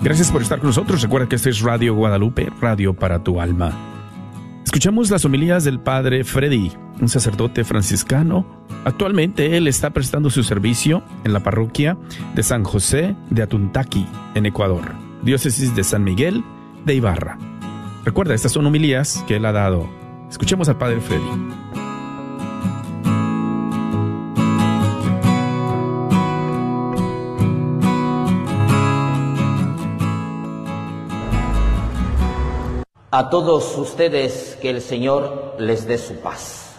Gracias por estar con nosotros. Recuerda que este es Radio Guadalupe, Radio para tu alma. Escuchamos las homilías del Padre Freddy, un sacerdote franciscano. Actualmente él está prestando su servicio en la parroquia de San José de Atuntaqui, en Ecuador, diócesis de San Miguel de Ibarra. Recuerda, estas son homilías que él ha dado. Escuchemos al Padre Freddy. A todos ustedes que el Señor les dé su paz.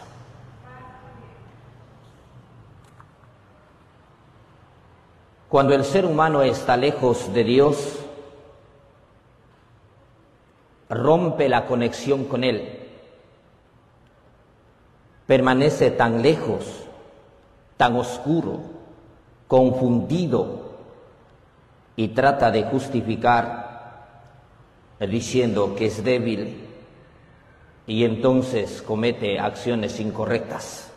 Cuando el ser humano está lejos de Dios, rompe la conexión con Él, permanece tan lejos, tan oscuro, confundido y trata de justificar diciendo que es débil y entonces comete acciones incorrectas.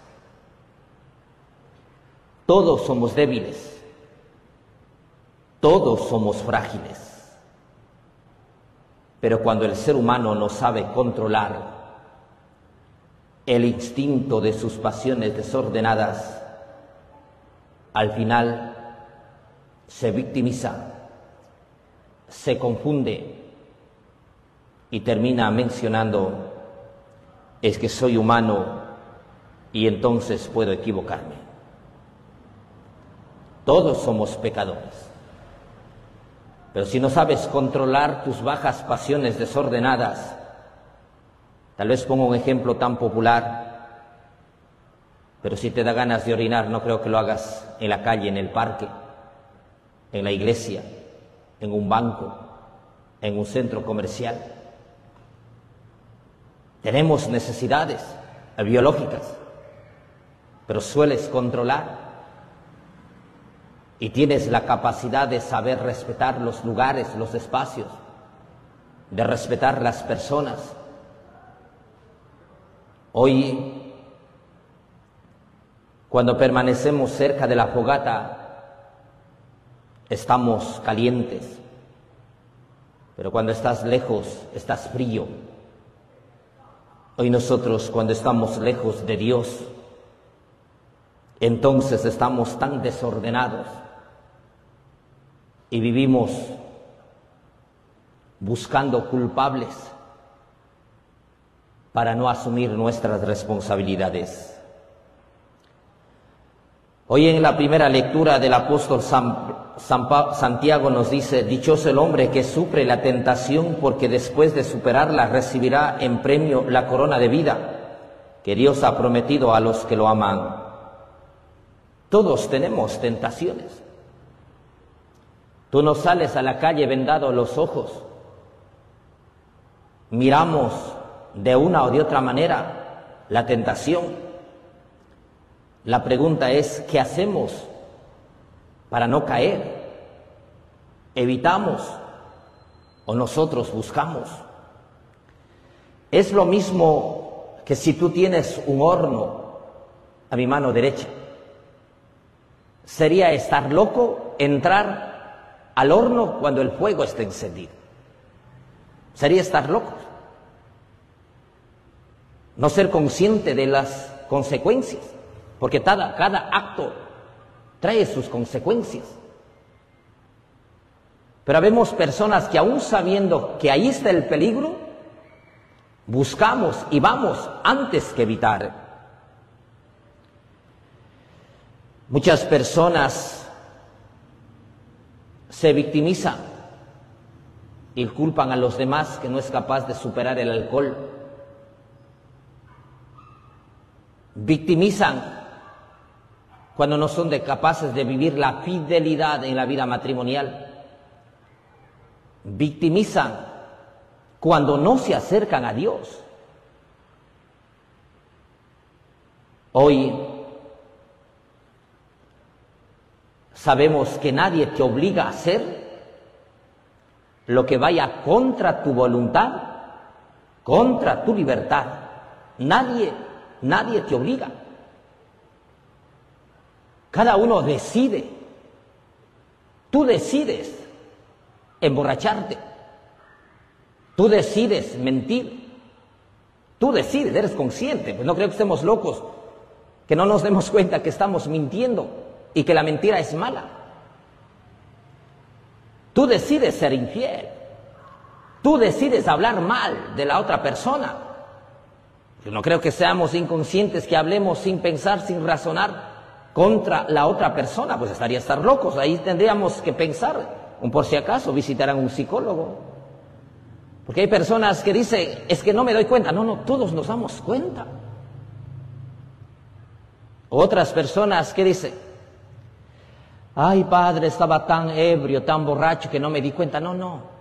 Todos somos débiles, todos somos frágiles, pero cuando el ser humano no sabe controlar el instinto de sus pasiones desordenadas, al final se victimiza, se confunde y termina mencionando, es que soy humano y entonces puedo equivocarme. Todos somos pecadores. Pero si no sabes controlar tus bajas pasiones desordenadas, tal vez pongo un ejemplo tan popular, pero si te da ganas de orinar, no creo que lo hagas en la calle, en el parque, en la iglesia, en un banco, en un centro comercial. Tenemos necesidades biológicas, pero sueles controlar y tienes la capacidad de saber respetar los lugares, los espacios, de respetar las personas. Hoy, cuando permanecemos cerca de la fogata, estamos calientes, pero cuando estás lejos, estás frío. Hoy nosotros cuando estamos lejos de Dios, entonces estamos tan desordenados y vivimos buscando culpables para no asumir nuestras responsabilidades. Hoy en la primera lectura del apóstol Santiago nos dice, dichoso el hombre que sufre la tentación porque después de superarla recibirá en premio la corona de vida que Dios ha prometido a los que lo aman. Todos tenemos tentaciones. Tú no sales a la calle vendado los ojos. Miramos de una o de otra manera la tentación la pregunta es, ¿qué hacemos para no caer? ¿Evitamos o nosotros buscamos? Es lo mismo que si tú tienes un horno a mi mano derecha. Sería estar loco entrar al horno cuando el fuego esté encendido. Sería estar loco. No ser consciente de las consecuencias porque cada, cada acto trae sus consecuencias. Pero vemos personas que aún sabiendo que ahí está el peligro, buscamos y vamos antes que evitar. Muchas personas se victimizan y culpan a los demás que no es capaz de superar el alcohol. Victimizan cuando no son capaces de vivir la fidelidad en la vida matrimonial. Victimizan cuando no se acercan a Dios. Hoy sabemos que nadie te obliga a hacer lo que vaya contra tu voluntad, contra tu libertad. Nadie, nadie te obliga. Cada uno decide. Tú decides emborracharte. Tú decides mentir. Tú decides, eres consciente. Pues no creo que estemos locos, que no nos demos cuenta que estamos mintiendo y que la mentira es mala. Tú decides ser infiel. Tú decides hablar mal de la otra persona. Yo no creo que seamos inconscientes, que hablemos sin pensar, sin razonar contra la otra persona, pues estaría estar locos. Ahí tendríamos que pensar, un por si acaso, visitar a un psicólogo. Porque hay personas que dicen, es que no me doy cuenta. No, no, todos nos damos cuenta. Otras personas que dicen, ay padre, estaba tan ebrio, tan borracho que no me di cuenta. No, no.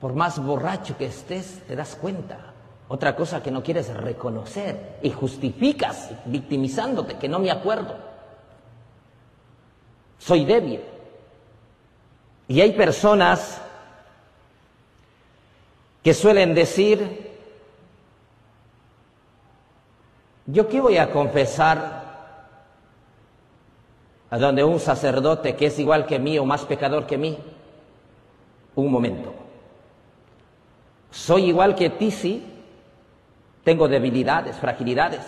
Por más borracho que estés, te das cuenta. Otra cosa que no quieres reconocer y justificas victimizándote, que no me acuerdo. Soy débil. Y hay personas que suelen decir, yo qué voy a confesar a donde un sacerdote que es igual que mí o más pecador que mí. Un momento. Soy igual que ti, sí, tengo debilidades, fragilidades,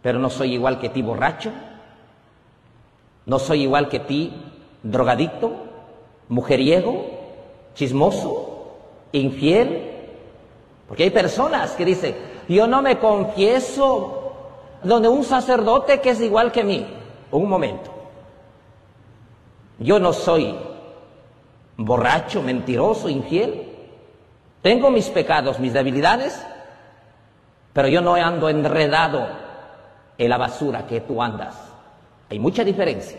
pero no soy igual que ti borracho, no soy igual que ti drogadicto, mujeriego, chismoso, infiel. Porque hay personas que dicen, yo no me confieso donde un sacerdote que es igual que mí. Un momento. Yo no soy borracho, mentiroso, infiel. Tengo mis pecados, mis debilidades, pero yo no ando enredado en la basura que tú andas. Hay mucha diferencia.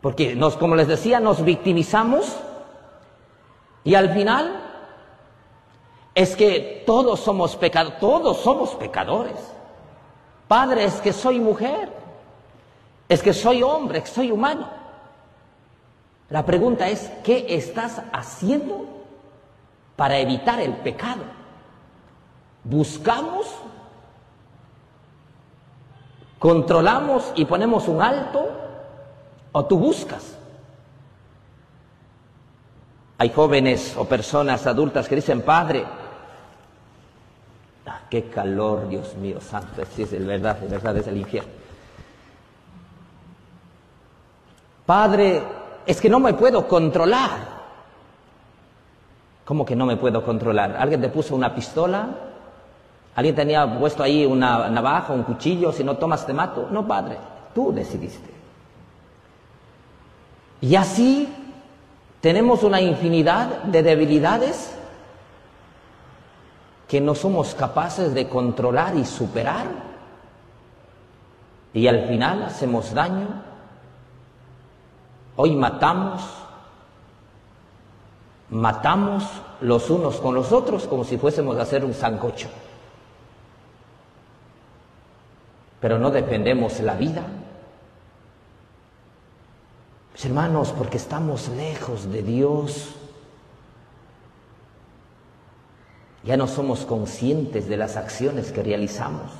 Porque nos, como les decía, nos victimizamos y al final es que todos somos pecadores, todos somos pecadores. Padre, es que soy mujer, es que soy hombre, es que soy humano. La pregunta es, ¿qué estás haciendo para evitar el pecado? buscamos, controlamos y ponemos un alto, o tú buscas. Hay jóvenes o personas adultas que dicen, Padre, ah, qué calor, Dios mío, santo, es, es verdad, es verdad, es el infierno. Padre, es que no me puedo controlar. ¿Cómo que no me puedo controlar? ¿Alguien te puso una pistola? Alguien tenía puesto ahí una navaja, un cuchillo, si no tomas te mato. No, padre, tú decidiste. Y así tenemos una infinidad de debilidades que no somos capaces de controlar y superar. Y al final hacemos daño. Hoy matamos, matamos los unos con los otros como si fuésemos a hacer un sancocho pero no defendemos la vida. Pues, hermanos, porque estamos lejos de Dios, ya no somos conscientes de las acciones que realizamos.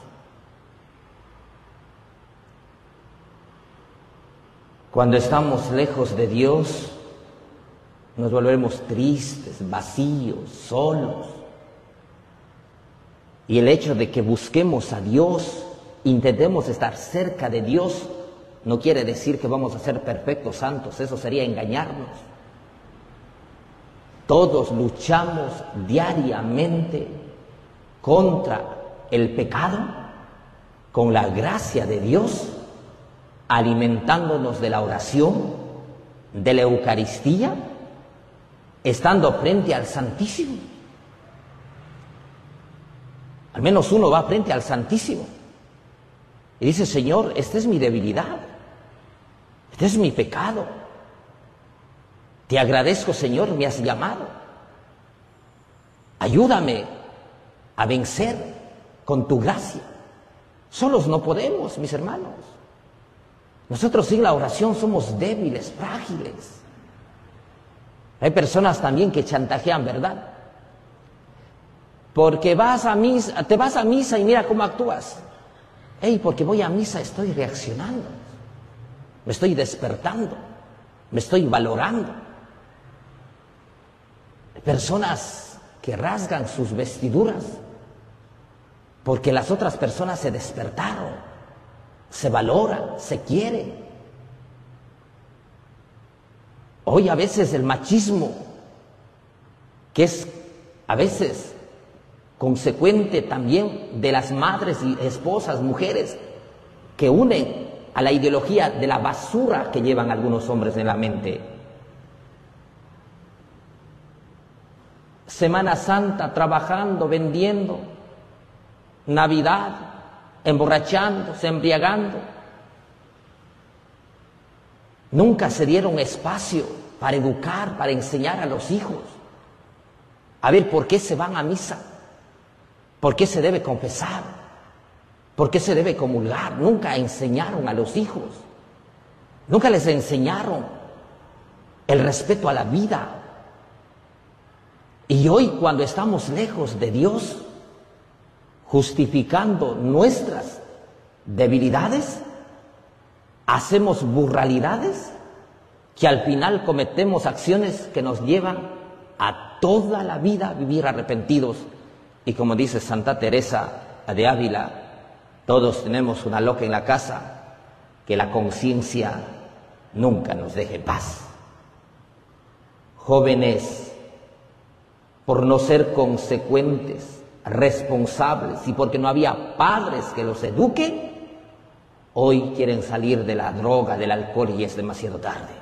Cuando estamos lejos de Dios, nos volvemos tristes, vacíos, solos. Y el hecho de que busquemos a Dios intentemos estar cerca de Dios, no quiere decir que vamos a ser perfectos santos, eso sería engañarnos. Todos luchamos diariamente contra el pecado con la gracia de Dios, alimentándonos de la oración, de la Eucaristía, estando frente al Santísimo. Al menos uno va frente al Santísimo y dice, Señor, esta es mi debilidad, este es mi pecado. Te agradezco, Señor, me has llamado. Ayúdame a vencer con tu gracia. Solos no podemos, mis hermanos. Nosotros sin la oración somos débiles, frágiles. Hay personas también que chantajean, ¿verdad? Porque vas a misa, te vas a misa y mira cómo actúas. Hey, porque voy a misa estoy reaccionando, me estoy despertando, me estoy valorando. personas que rasgan sus vestiduras porque las otras personas se despertaron, se valora, se quiere. Hoy a veces el machismo, que es a veces consecuente también de las madres y esposas, mujeres, que unen a la ideología de la basura que llevan algunos hombres en la mente. Semana Santa trabajando, vendiendo, Navidad, emborrachándose, embriagando. Nunca se dieron espacio para educar, para enseñar a los hijos. A ver, ¿por qué se van a misa? ¿Por qué se debe confesar? ¿Por qué se debe comulgar? Nunca enseñaron a los hijos. Nunca les enseñaron el respeto a la vida. Y hoy cuando estamos lejos de Dios, justificando nuestras debilidades, hacemos burralidades que al final cometemos acciones que nos llevan a toda la vida a vivir arrepentidos. Y como dice Santa Teresa de Ávila, todos tenemos una loca en la casa, que la conciencia nunca nos deje paz. Jóvenes, por no ser consecuentes, responsables y porque no había padres que los eduquen, hoy quieren salir de la droga, del alcohol y es demasiado tarde.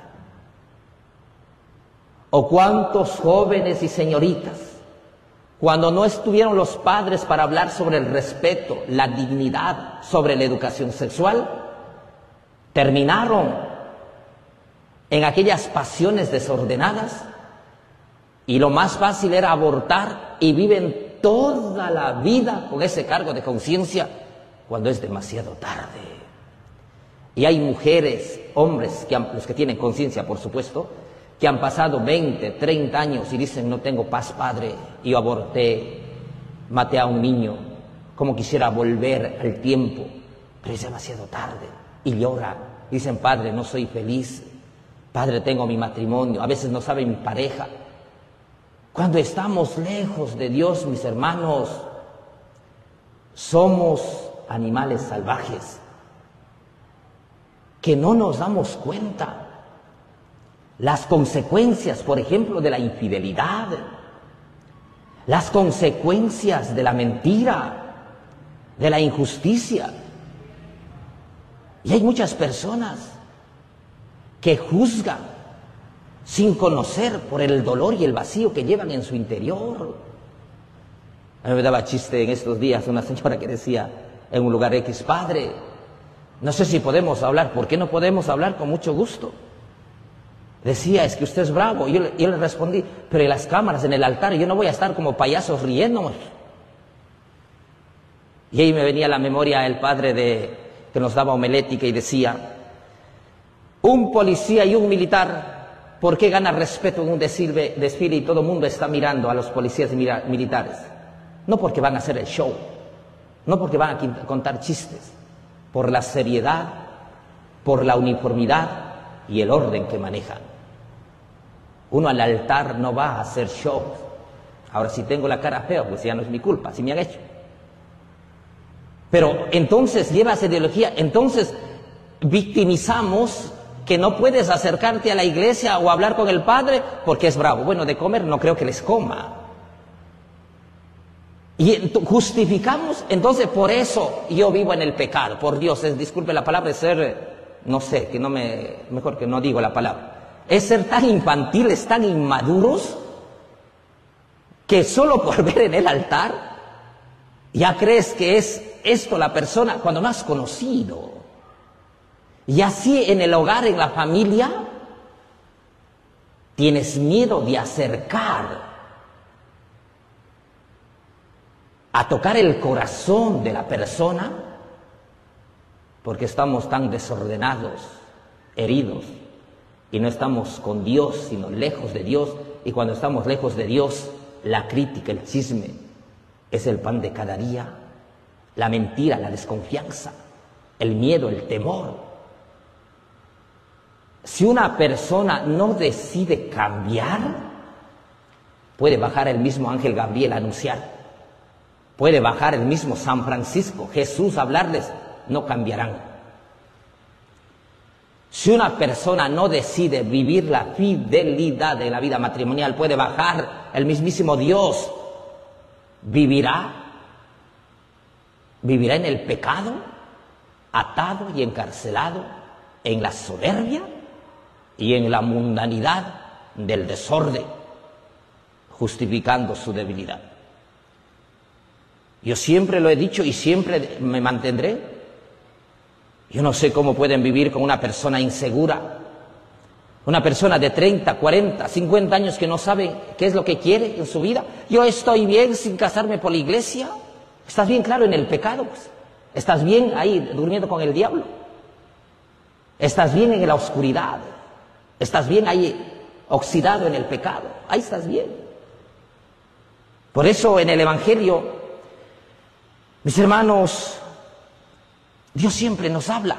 O cuántos jóvenes y señoritas, cuando no estuvieron los padres para hablar sobre el respeto, la dignidad, sobre la educación sexual, terminaron en aquellas pasiones desordenadas y lo más fácil era abortar y viven toda la vida con ese cargo de conciencia cuando es demasiado tarde. Y hay mujeres, hombres, que los que tienen conciencia, por supuesto, que han pasado 20, 30 años y dicen, no tengo paz, padre, yo aborté, maté a un niño, como quisiera volver al tiempo, pero es demasiado tarde. Y llora, dicen, padre, no soy feliz, padre, tengo mi matrimonio, a veces no sabe mi pareja, cuando estamos lejos de Dios, mis hermanos, somos animales salvajes que no nos damos cuenta. Las consecuencias, por ejemplo, de la infidelidad, las consecuencias de la mentira, de la injusticia. Y hay muchas personas que juzgan sin conocer por el dolor y el vacío que llevan en su interior. A mí me daba chiste en estos días una señora que decía en un lugar X, Padre, no sé si podemos hablar, ¿por qué no podemos hablar con mucho gusto? Decía, es que usted es bravo. Y yo, yo le respondí, pero en las cámaras, en el altar, yo no voy a estar como payasos riéndonos. Y ahí me venía a la memoria el padre de, que nos daba homelética y decía, un policía y un militar ¿Por qué gana respeto en un desfile, desfile y todo el mundo está mirando a los policías militares? No porque van a hacer el show, no porque van a contar chistes, por la seriedad, por la uniformidad y el orden que manejan. Uno al altar no va a hacer show. Ahora, si tengo la cara fea, pues ya no es mi culpa, si me han hecho. Pero entonces lleva esa ideología, entonces victimizamos que no puedes acercarte a la iglesia o hablar con el Padre porque es bravo. Bueno, de comer no creo que les coma. Y justificamos, entonces por eso yo vivo en el pecado, por Dios, es, disculpe la palabra, es ser, no sé, que no me, mejor que no digo la palabra, es ser tan infantiles, tan inmaduros, que solo por ver en el altar ya crees que es esto la persona cuando no has conocido. Y así en el hogar, en la familia, tienes miedo de acercar a tocar el corazón de la persona porque estamos tan desordenados, heridos, y no estamos con Dios, sino lejos de Dios. Y cuando estamos lejos de Dios, la crítica, el chisme, es el pan de cada día, la mentira, la desconfianza, el miedo, el temor. Si una persona no decide cambiar, Puede bajar el mismo ángel Gabriel a anunciar. Puede bajar el mismo San Francisco, Jesús a hablarles, no cambiarán. Si una persona no decide vivir la fidelidad de la vida matrimonial, puede bajar el mismísimo Dios. ¿Vivirá? ¿Vivirá en el pecado, atado y encarcelado, en la soberbia y en la mundanidad del desorden, justificando su debilidad? Yo siempre lo he dicho y siempre me mantendré. Yo no sé cómo pueden vivir con una persona insegura, una persona de 30, 40, 50 años que no sabe qué es lo que quiere en su vida. Yo estoy bien sin casarme por la iglesia. Estás bien claro en el pecado. Pues. Estás bien ahí durmiendo con el diablo. Estás bien en la oscuridad. Estás bien ahí oxidado en el pecado. Ahí estás bien. Por eso en el Evangelio mis hermanos, Dios siempre nos habla.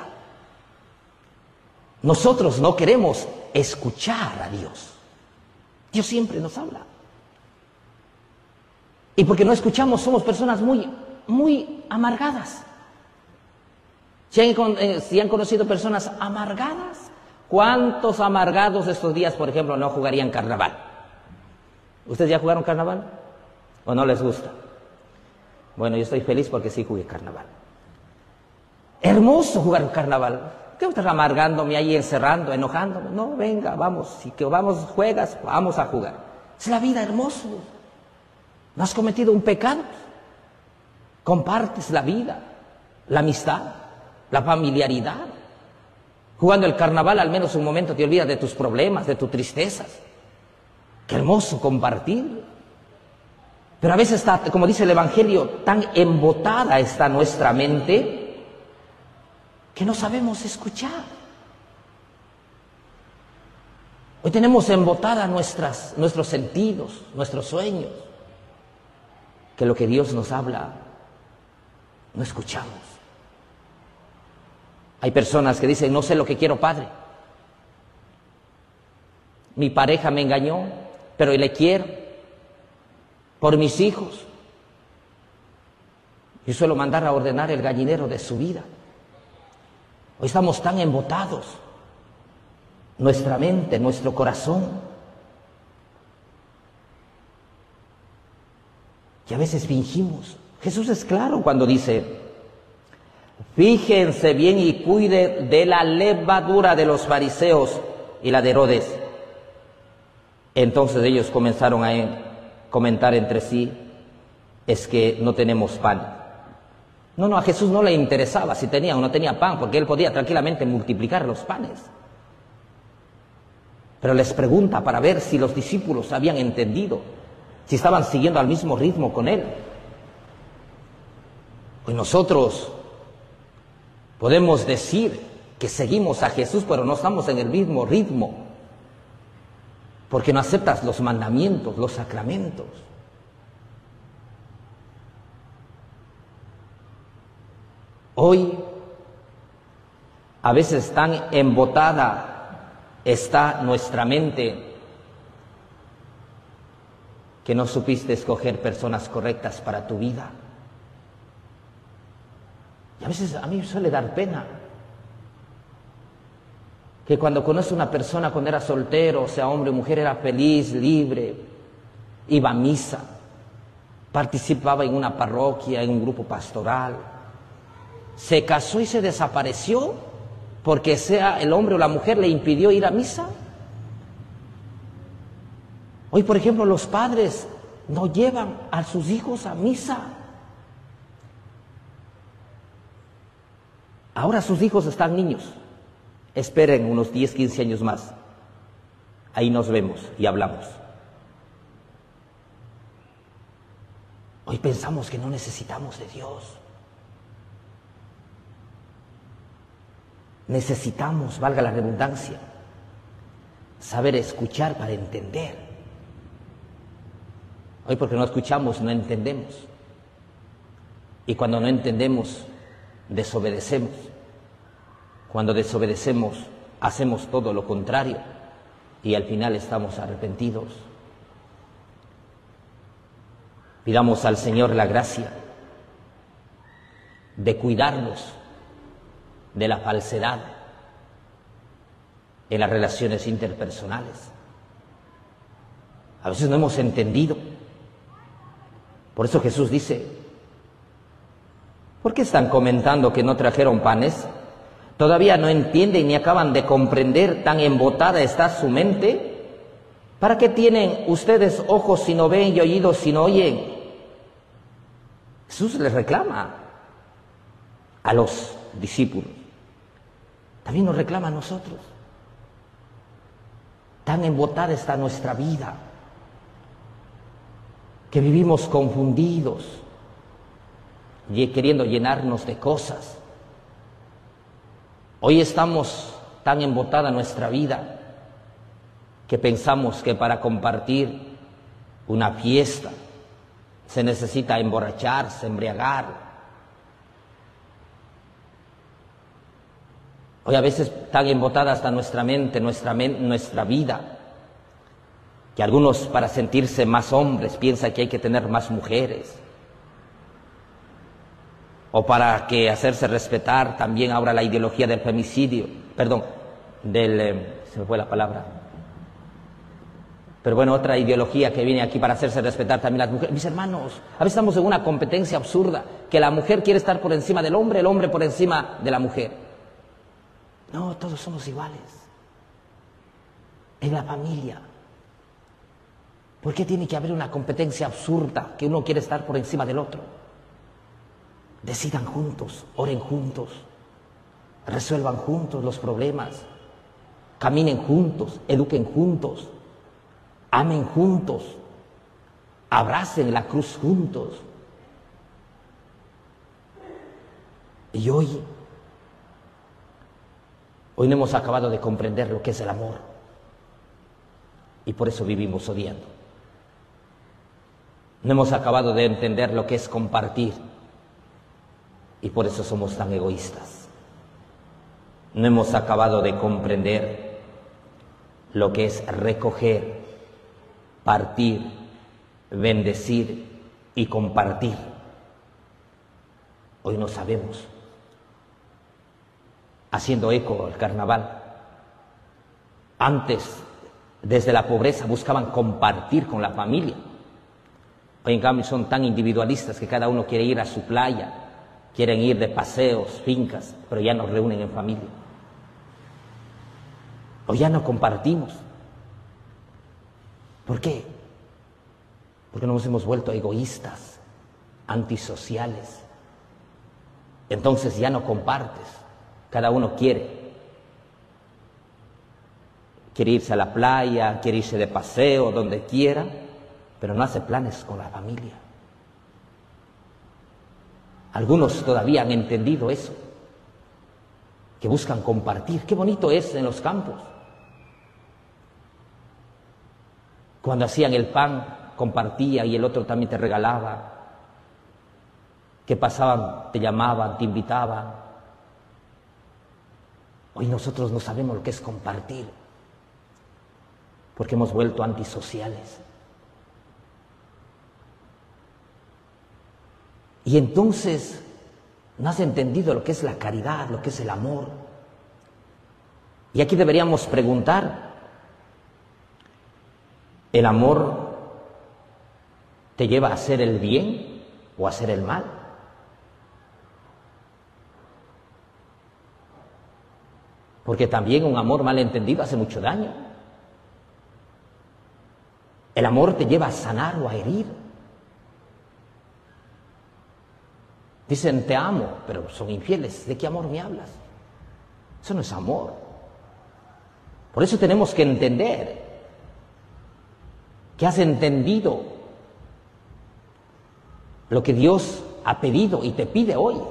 Nosotros no queremos escuchar a Dios. Dios siempre nos habla. Y porque no escuchamos somos personas muy, muy amargadas. Si han, eh, han conocido personas amargadas, ¿cuántos amargados estos días, por ejemplo, no jugarían carnaval? ¿Ustedes ya jugaron carnaval? ¿O no les gusta? Bueno, yo estoy feliz porque sí jugué carnaval. Hermoso jugar carnaval. ¿Qué estás amargándome ahí, encerrando, enojándome? No, venga, vamos. Si que vamos, juegas, vamos a jugar. Es la vida hermoso. No has cometido un pecado. Compartes la vida, la amistad, la familiaridad. Jugando el carnaval, al menos un momento te olvidas de tus problemas, de tus tristezas. Qué hermoso compartir. Pero a veces está, como dice el Evangelio, tan embotada está nuestra mente que no sabemos escuchar. Hoy tenemos embotada nuestras, nuestros sentidos, nuestros sueños, que lo que Dios nos habla no escuchamos. Hay personas que dicen, no sé lo que quiero, Padre. Mi pareja me engañó, pero le quiero por mis hijos. Yo suelo mandar a ordenar el gallinero de su vida. Hoy estamos tan embotados, nuestra mente, nuestro corazón, que a veces fingimos. Jesús es claro cuando dice, fíjense bien y cuide de la levadura de los fariseos y la de Herodes. Entonces ellos comenzaron a comentar entre sí es que no tenemos pan. No, no, a Jesús no le interesaba si tenía o no tenía pan, porque él podía tranquilamente multiplicar los panes. Pero les pregunta para ver si los discípulos habían entendido, si estaban siguiendo al mismo ritmo con él. Pues nosotros podemos decir que seguimos a Jesús, pero no estamos en el mismo ritmo porque no aceptas los mandamientos, los sacramentos. Hoy, a veces tan embotada está nuestra mente que no supiste escoger personas correctas para tu vida. Y a veces a mí suele dar pena que cuando conoce una persona cuando era soltero, sea hombre o mujer, era feliz, libre, iba a misa, participaba en una parroquia, en un grupo pastoral, se casó y se desapareció porque sea el hombre o la mujer le impidió ir a misa. Hoy, por ejemplo, los padres no llevan a sus hijos a misa. Ahora sus hijos están niños. Esperen unos 10, 15 años más. Ahí nos vemos y hablamos. Hoy pensamos que no necesitamos de Dios. Necesitamos, valga la redundancia, saber escuchar para entender. Hoy porque no escuchamos, no entendemos. Y cuando no entendemos, desobedecemos. Cuando desobedecemos, hacemos todo lo contrario y al final estamos arrepentidos. Pidamos al Señor la gracia de cuidarnos de la falsedad en las relaciones interpersonales. A veces no hemos entendido. Por eso Jesús dice, ¿por qué están comentando que no trajeron panes? Todavía no entienden ni acaban de comprender, tan embotada está su mente. ¿Para qué tienen ustedes ojos si no ven y oídos si no oyen? Jesús les reclama a los discípulos. También nos reclama a nosotros. Tan embotada está nuestra vida que vivimos confundidos y queriendo llenarnos de cosas. Hoy estamos tan embotada nuestra vida que pensamos que para compartir una fiesta se necesita emborracharse, embriagar. Hoy a veces tan embotada hasta nuestra mente, nuestra, nuestra vida, que algunos para sentirse más hombres piensan que hay que tener más mujeres. O para que hacerse respetar también ahora la ideología del femicidio, perdón, del, eh, se me fue la palabra. Pero bueno, otra ideología que viene aquí para hacerse respetar también las mujeres. Mis hermanos, a veces estamos en una competencia absurda, que la mujer quiere estar por encima del hombre, el hombre por encima de la mujer. No, todos somos iguales. En la familia. ¿Por qué tiene que haber una competencia absurda que uno quiere estar por encima del otro? Decidan juntos, oren juntos, resuelvan juntos los problemas, caminen juntos, eduquen juntos, amen juntos, abracen la cruz juntos. Y hoy, hoy no hemos acabado de comprender lo que es el amor. Y por eso vivimos odiando. No hemos acabado de entender lo que es compartir y por eso somos tan egoístas. No hemos acabado de comprender lo que es recoger, partir, bendecir y compartir. Hoy no sabemos. Haciendo eco al carnaval. Antes, desde la pobreza, buscaban compartir con la familia Hoy en cambio son tan individualistas que cada uno quiere ir a su playa, quieren ir de paseos, fincas, pero ya nos reúnen en familia. O ya no compartimos. ¿Por qué? Porque nos hemos vuelto egoístas, antisociales. Entonces ya no compartes, cada uno quiere. Quiere irse a la playa, quiere irse de paseo, donde quiera pero no hace planes con la familia. Algunos todavía han entendido eso, que buscan compartir. Qué bonito es en los campos. Cuando hacían el pan, compartía y el otro también te regalaba. Que pasaban, te llamaban, te invitaban. Hoy nosotros no sabemos lo que es compartir, porque hemos vuelto antisociales. Y entonces no has entendido lo que es la caridad, lo que es el amor. Y aquí deberíamos preguntar, ¿el amor te lleva a hacer el bien o a hacer el mal? Porque también un amor mal entendido hace mucho daño. El amor te lleva a sanar o a herir. Dicen, te amo, pero son infieles. ¿De qué amor me hablas? Eso no es amor. Por eso tenemos que entender que has entendido lo que Dios ha pedido y te pide hoy.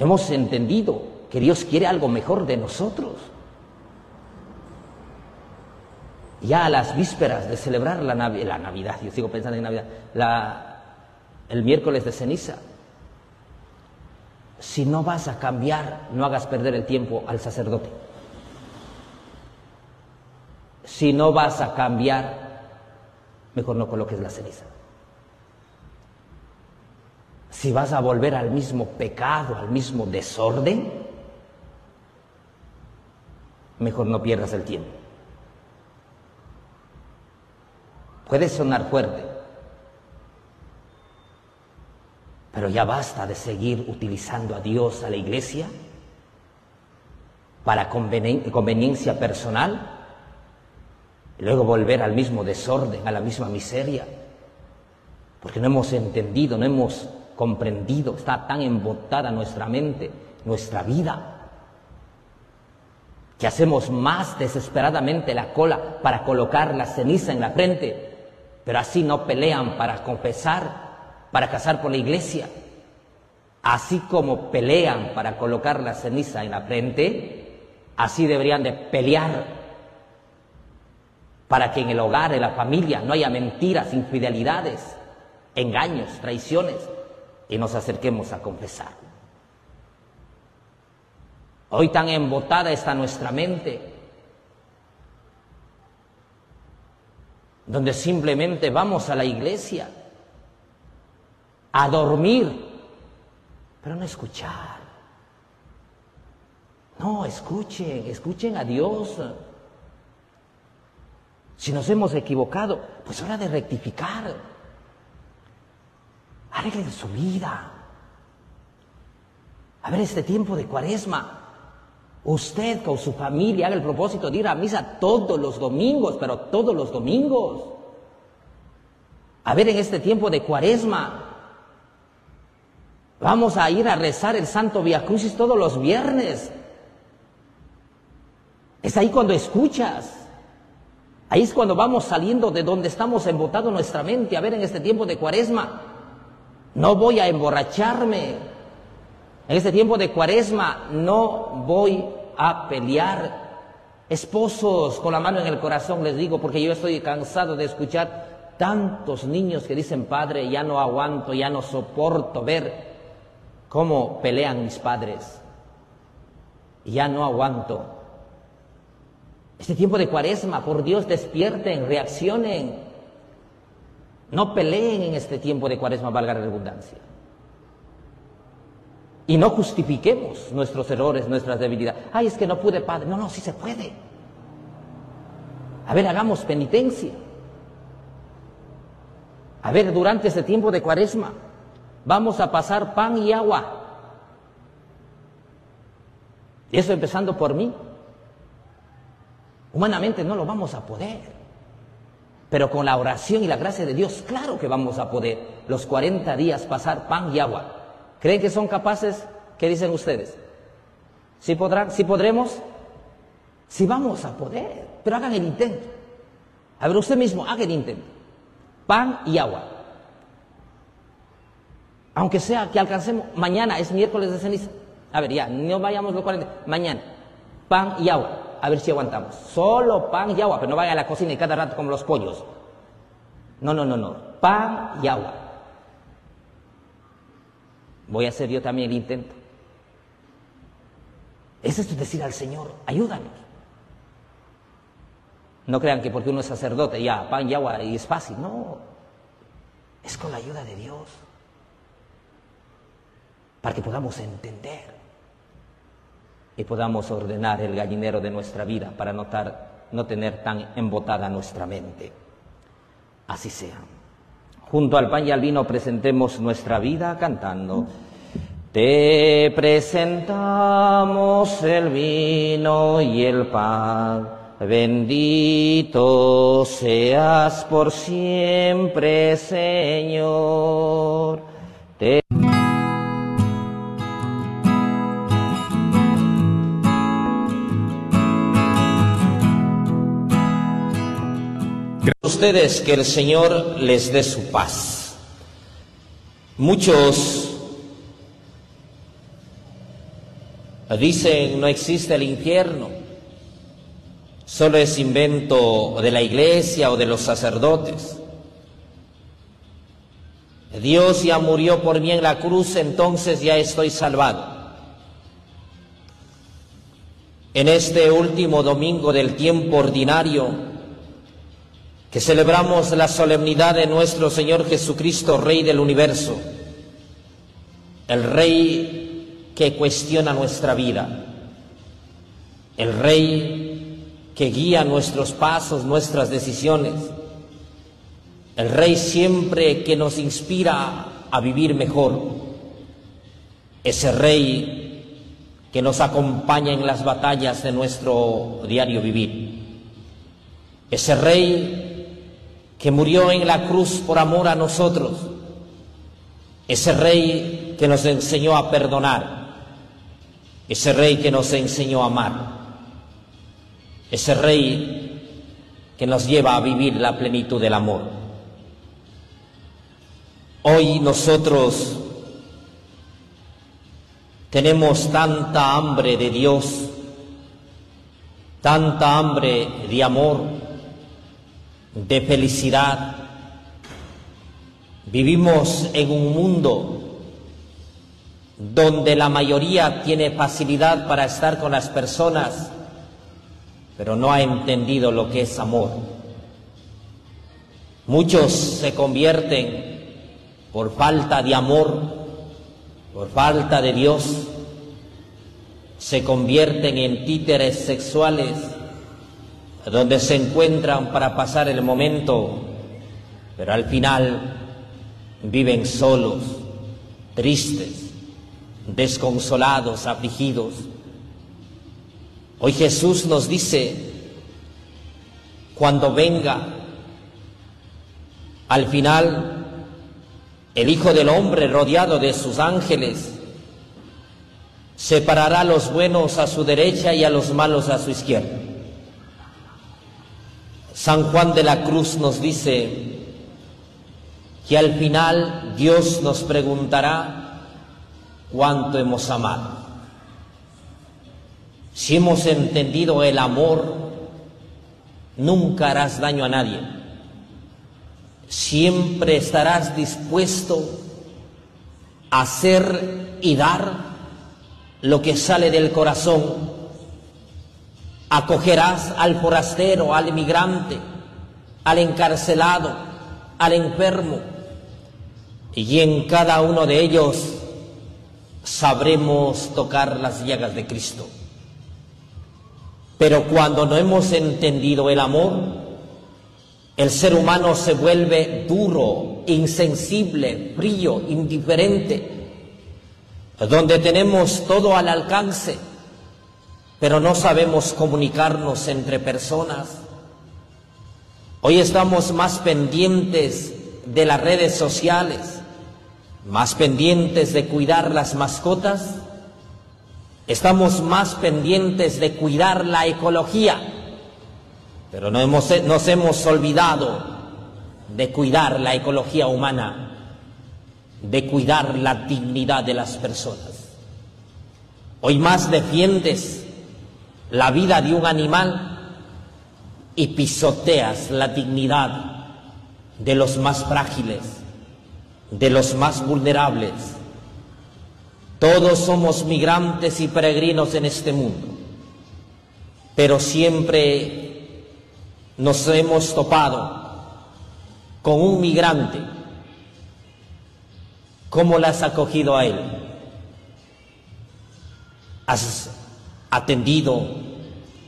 Hemos entendido que Dios quiere algo mejor de nosotros. Ya a las vísperas de celebrar la, la Navidad, yo sigo pensando en Navidad, el miércoles de ceniza. Si no vas a cambiar, no hagas perder el tiempo al sacerdote. Si no vas a cambiar, mejor no coloques la ceniza. si vas a volver al mismo pecado, al mismo desorden, mejor no pierdas el tiempo. Puede sonar fuerte, pero ya basta de seguir utilizando a Dios, a la iglesia, para conveniencia personal, y luego volver al mismo desorden, a la misma miseria, porque no hemos entendido, no hemos comprendido, está tan embotada nuestra mente, nuestra vida, que hacemos más desesperadamente la cola para colocar la ceniza en la frente, pero así no pelean para confesar, para casar por la iglesia. Así como pelean para colocar la ceniza en la frente, así deberían de pelear para que en el hogar, en la familia, no haya mentiras, infidelidades, engaños, traiciones, y nos acerquemos a confesar. Hoy tan embotada está nuestra mente, donde simplemente vamos a la iglesia a dormir, pero no escuchar. No, escuchen, escuchen a Dios. Si nos hemos equivocado, pues hora de rectificar. Arreglen su vida. A ver, este tiempo de cuaresma, usted con su familia haga el propósito de ir a misa todos los domingos, pero todos los domingos. A ver, en este tiempo de cuaresma, vamos a ir a rezar el Santo Via Crucis todos los viernes. Es ahí cuando escuchas. Ahí es cuando vamos saliendo de donde estamos embotando nuestra mente. A ver, en este tiempo de cuaresma, no voy a emborracharme. En este tiempo de cuaresma no voy a pelear. Esposos con la mano en el corazón les digo, porque yo estoy cansado de escuchar tantos niños que dicen, Padre, ya no aguanto, ya no soporto ver cómo pelean mis padres. Ya no aguanto. Este tiempo de cuaresma, por Dios, despierten, reaccionen. No peleen en este tiempo de cuaresma, valga la redundancia. Y no justifiquemos nuestros errores, nuestras debilidades. Ay, es que no pude, Padre. No, no, sí se puede. A ver, hagamos penitencia. A ver, durante este tiempo de cuaresma, vamos a pasar pan y agua. Y eso empezando por mí. Humanamente no lo vamos a poder. Pero con la oración y la gracia de Dios, claro que vamos a poder los 40 días pasar pan y agua. ¿Creen que son capaces? ¿Qué dicen ustedes? ¿Si podrán? ¿Si podremos? Si vamos a poder, pero hagan el intento. A ver, usted mismo, haga el intento. Pan y agua. Aunque sea que alcancemos, mañana es miércoles de ceniza. A ver, ya, no vayamos los 40. Mañana, pan y agua a ver si aguantamos. Solo pan y agua, pero no vaya a la cocina y cada rato como los pollos. No, no, no, no. Pan y agua. Voy a hacer yo también el intento. Eso es decir al Señor, ayúdanos. No crean que porque uno es sacerdote, ya, pan y agua y es fácil. No. Es con la ayuda de Dios. Para que podamos entender y podamos ordenar el gallinero de nuestra vida para no tener tan embotada nuestra mente. Así sea. Junto al pan y al vino presentemos nuestra vida cantando. Te presentamos el vino y el pan. Bendito seas por siempre, Señor. Ustedes que el Señor les dé su paz. Muchos dicen no existe el infierno, solo es invento de la iglesia o de los sacerdotes. Dios ya murió por mí en la cruz, entonces ya estoy salvado. En este último domingo del tiempo ordinario, que celebramos la solemnidad de nuestro Señor Jesucristo, Rey del universo. el rey que cuestiona nuestra vida, el rey que guía nuestros pasos, nuestras decisiones, el rey siempre que nos inspira a vivir mejor, ese rey que nos acompaña en las batallas de nuestro diario vivir, ese rey que murió en la cruz por amor a nosotros, ese rey que nos enseñó a perdonar, ese rey que nos enseñó a amar, ese rey que nos lleva a vivir la plenitud del amor. Hoy nosotros tenemos tanta hambre de Dios, tanta hambre de amor, de felicidad, Vivimos en un mundo donde la mayoría tiene facilidad para estar con las personas, pero no ha entendido lo que es amor. Muchos se convierten por falta de amor, por falta de Dios, se convierten en títeres sexuales donde se encuentran para pasar el momento, pero al final viven solos, tristes, desconsolados, afligidos. Hoy Jesús nos dice, cuando venga, al final, el Hijo del Hombre rodeado de sus ángeles, separará a los buenos a su derecha y a los malos a su izquierda. San Juan de la Cruz nos dice, que al final Dios nos preguntará cuánto hemos amado. Si hemos entendido el amor, nunca harás daño a nadie. Siempre estarás dispuesto a hacer y dar lo que sale del corazón. Acogerás al forastero, al emigrante, al encarcelado, al enfermo, y en cada uno de ellos sabremos tocar las llagas de Cristo. Pero cuando no hemos entendido el amor, el ser humano se vuelve duro, insensible, frío, indiferente, donde tenemos todo al alcance, pero no sabemos comunicarnos entre personas. Hoy estamos más pendientes de las redes sociales, más pendientes de cuidar las mascotas, estamos más pendientes de cuidar la ecología, pero no hemos, nos hemos olvidado de cuidar la ecología humana, de cuidar la dignidad de las personas. Hoy más defiendes la vida de un animal y pisoteas la dignidad de los más frágiles de los más vulnerables. Todos somos migrantes y peregrinos en este mundo, pero siempre nos hemos topado con un migrante. ¿Cómo le has acogido a él? ¿Has atendido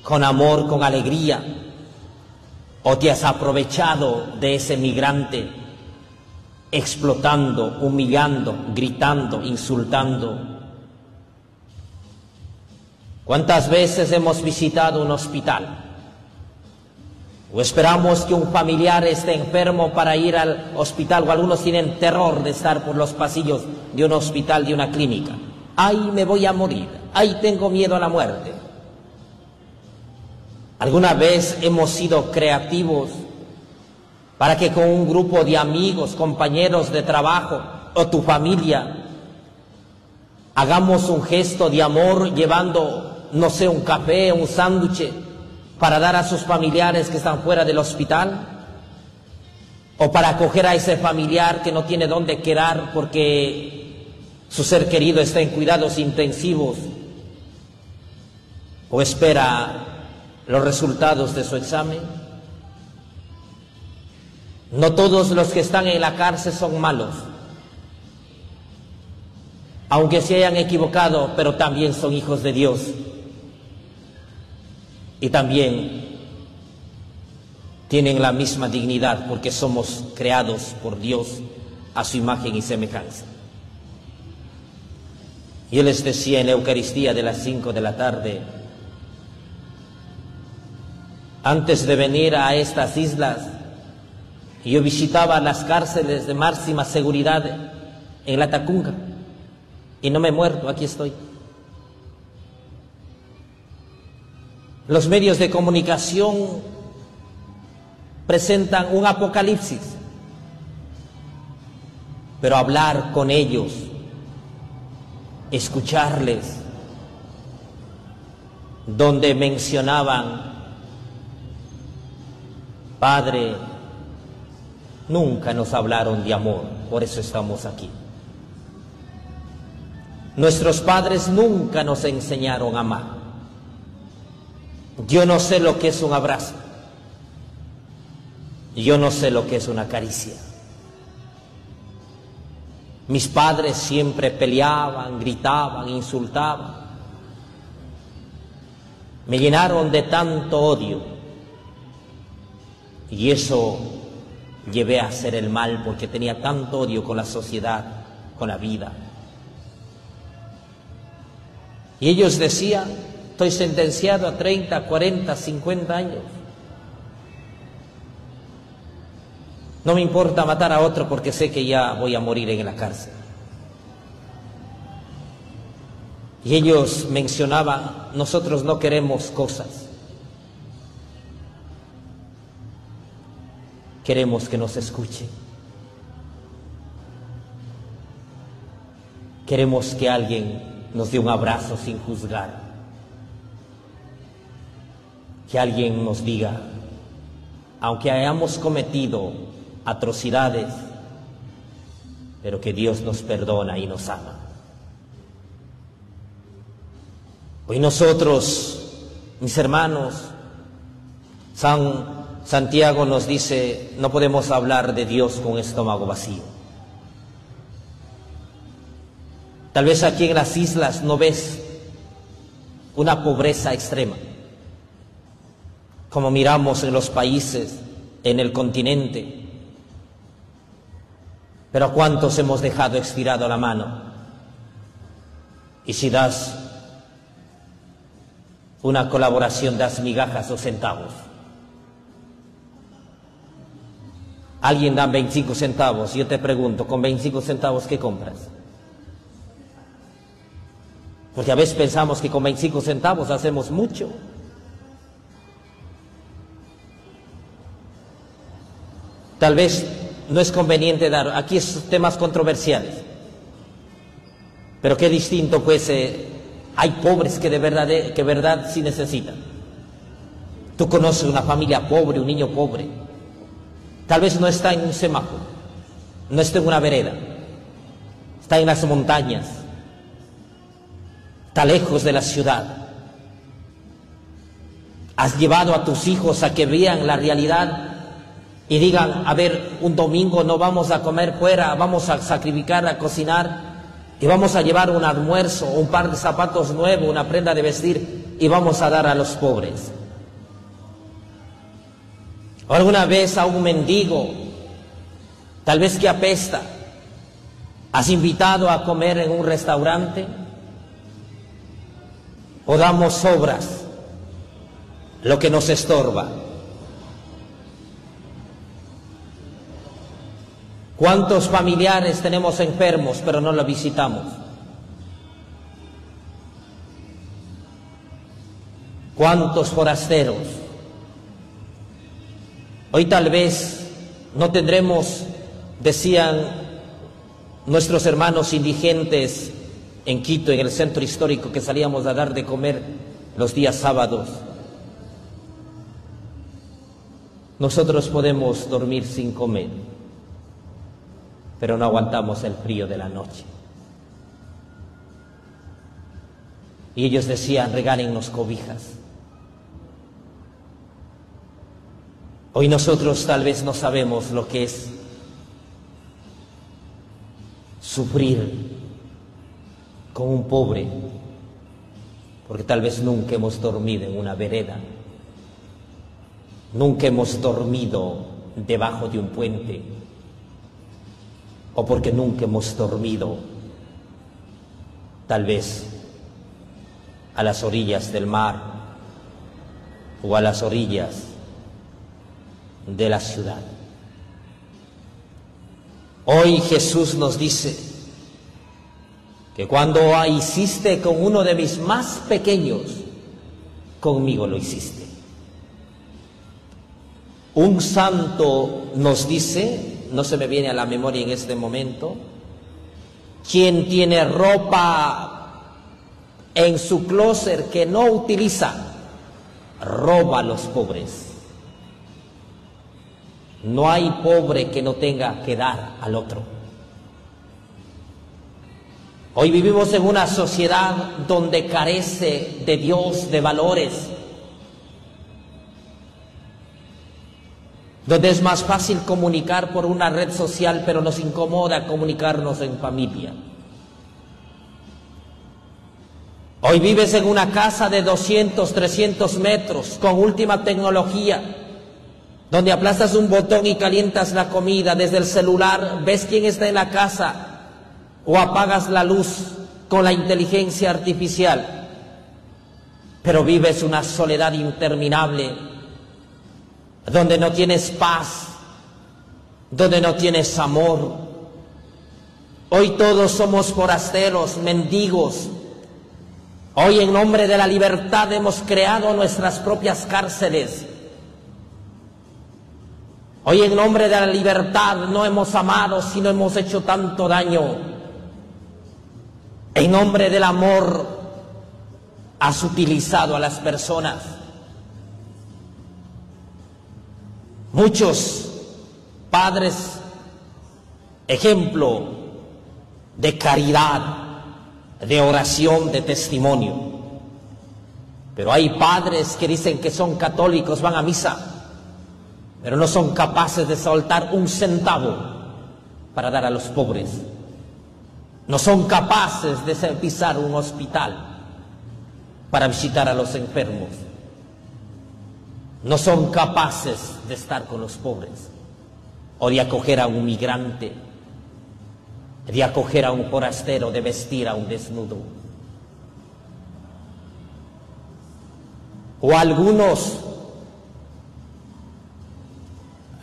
con amor, con alegría? ¿O te has aprovechado de ese migrante explotando, humillando, gritando, insultando. ¿Cuántas veces hemos visitado un hospital? O esperamos que un familiar esté enfermo para ir al hospital, o algunos tienen terror de estar por los pasillos de un hospital, de una clínica. ¡Ay, me voy a morir! ¡Ay, tengo miedo a la muerte! ¿Alguna vez hemos sido creativos para que con un grupo de amigos, compañeros de trabajo o tu familia hagamos un gesto de amor llevando, no sé, un café, un sándwich para dar a sus familiares que están fuera del hospital o para acoger a ese familiar que no tiene dónde quedar porque su ser querido está en cuidados intensivos o espera los resultados de su examen. No todos los que están en la cárcel son malos. aunque se hayan equivocado, pero también son hijos de Dios. Y también tienen la misma dignidad porque somos creados por Dios a su imagen y semejanza. Yo les decía en la Eucaristía de las cinco de la tarde, antes de venir a estas islas, yo visitaba las cárceles de máxima seguridad en la Tacunga. Y no me he muerto, aquí estoy. Los medios de comunicación presentan un apocalipsis, pero hablar con ellos, escucharles, donde mencionaban, Padre, nunca nos hablaron de amor, por eso estamos aquí. Nuestros padres nunca nos enseñaron a amar. Yo no sé lo que es un abrazo. Yo no sé lo que es una caricia. Mis padres siempre peleaban, gritaban, insultaban. Me llenaron de tanto odio. Y eso llevé a hacer el mal porque tenía tanto odio con la sociedad, con la vida. Y ellos decían, estoy sentenciado a 30, 40, 50 años. No me importa matar a otro porque sé que ya voy a morir en la cárcel. Y ellos mencionaban, nosotros no queremos cosas. Queremos que nos escuche. Queremos que alguien nos dé un abrazo sin juzgar. Que alguien nos diga, aunque hayamos cometido atrocidades, pero que Dios nos perdona y nos ama. Hoy nosotros, mis hermanos, San Santiago nos dice, no podemos hablar de Dios con estómago vacío. Tal vez aquí en las islas no ves una pobreza extrema, como miramos en los países, en el continente. Pero ¿a cuántos hemos dejado estirado la mano? Y si das una colaboración, das migajas o centavos. Alguien da 25 centavos, yo te pregunto, ¿con 25 centavos qué compras? Porque a veces pensamos que con 25 centavos hacemos mucho. Tal vez no es conveniente dar, aquí es temas controversiales, pero qué distinto pues eh, hay pobres que de verdad, que verdad sí necesitan. Tú conoces una familia pobre, un niño pobre, tal vez no está en un semáforo, no está en una vereda, está en las montañas, está lejos de la ciudad. Has llevado a tus hijos a que vean la realidad y digan, a ver, un domingo no vamos a comer fuera, vamos a sacrificar, a cocinar y vamos a llevar un almuerzo, un par de zapatos nuevos, una prenda de vestir y vamos a dar a los pobres. O alguna vez a un mendigo, tal vez que apesta, has invitado a comer en un restaurante o damos sobras, lo que nos estorba. ¿Cuántos familiares tenemos enfermos pero no los visitamos? ¿Cuántos forasteros? Hoy tal vez no tendremos, decían nuestros hermanos indigentes, en Quito, en el centro histórico, que salíamos a dar de comer los días sábados. Nosotros podemos dormir sin comer, pero no aguantamos el frío de la noche. Y ellos decían, regálennos cobijas. Hoy nosotros tal vez no sabemos lo que es sufrir con un pobre, porque tal vez nunca hemos dormido en una vereda, nunca hemos dormido debajo de un puente, o porque nunca hemos dormido tal vez a las orillas del mar o a las orillas de la ciudad. Hoy Jesús nos dice que cuando hiciste con uno de mis más pequeños, conmigo lo hiciste. Un santo nos dice, no se me viene a la memoria en este momento, quien tiene ropa en su closet que no utiliza, roba a los pobres. No hay pobre que no tenga que dar al otro. Hoy vivimos en una sociedad donde carece de Dios, de valores, donde es más fácil comunicar por una red social, pero nos incomoda comunicarnos en familia. Hoy vives en una casa de 200, 300 metros con última tecnología donde aplastas un botón y calientas la comida desde el celular, ves quién está en la casa o apagas la luz con la inteligencia artificial, pero vives una soledad interminable, donde no tienes paz, donde no tienes amor. Hoy todos somos forasteros, mendigos. Hoy en nombre de la libertad hemos creado nuestras propias cárceles Hoy en nombre de la libertad no hemos amado, sino hemos hecho tanto daño. En nombre del amor has utilizado a las personas. Muchos padres, ejemplo de caridad, de oración, de testimonio. Pero hay padres que dicen que son católicos, van a misa, pero no son capaces de soltar un centavo para dar a los pobres. No son capaces de pisar un hospital para visitar a los enfermos. No son capaces de estar con los pobres o de acoger a un migrante, de acoger a un forastero, de vestir a un desnudo. O algunos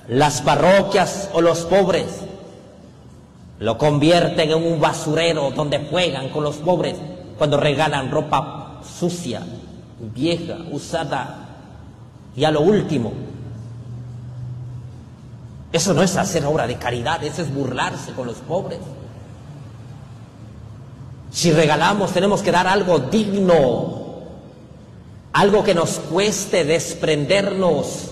las parroquias o los pobres lo convierten en un basurero donde juegan con los pobres cuando regalan ropa sucia, vieja, usada y a lo último. Eso no es hacer obra de caridad, eso es burlarse con los pobres. Si regalamos tenemos que dar algo digno, algo que nos cueste desprendernos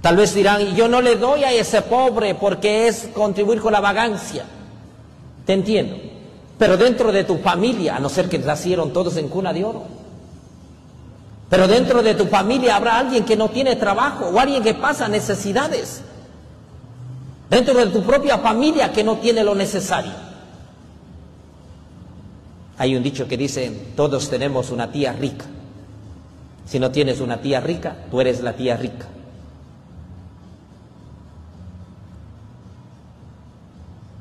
Tal vez dirán, y yo no le doy a ese pobre porque es contribuir con la vagancia. Te entiendo. Pero dentro de tu familia, a no ser que nacieron todos en cuna de oro, pero dentro de tu familia habrá alguien que no tiene trabajo o alguien que pasa necesidades. Dentro de tu propia familia que no tiene lo necesario. Hay un dicho que dice, todos tenemos una tía rica. Si no tienes una tía rica, tú eres la tía rica.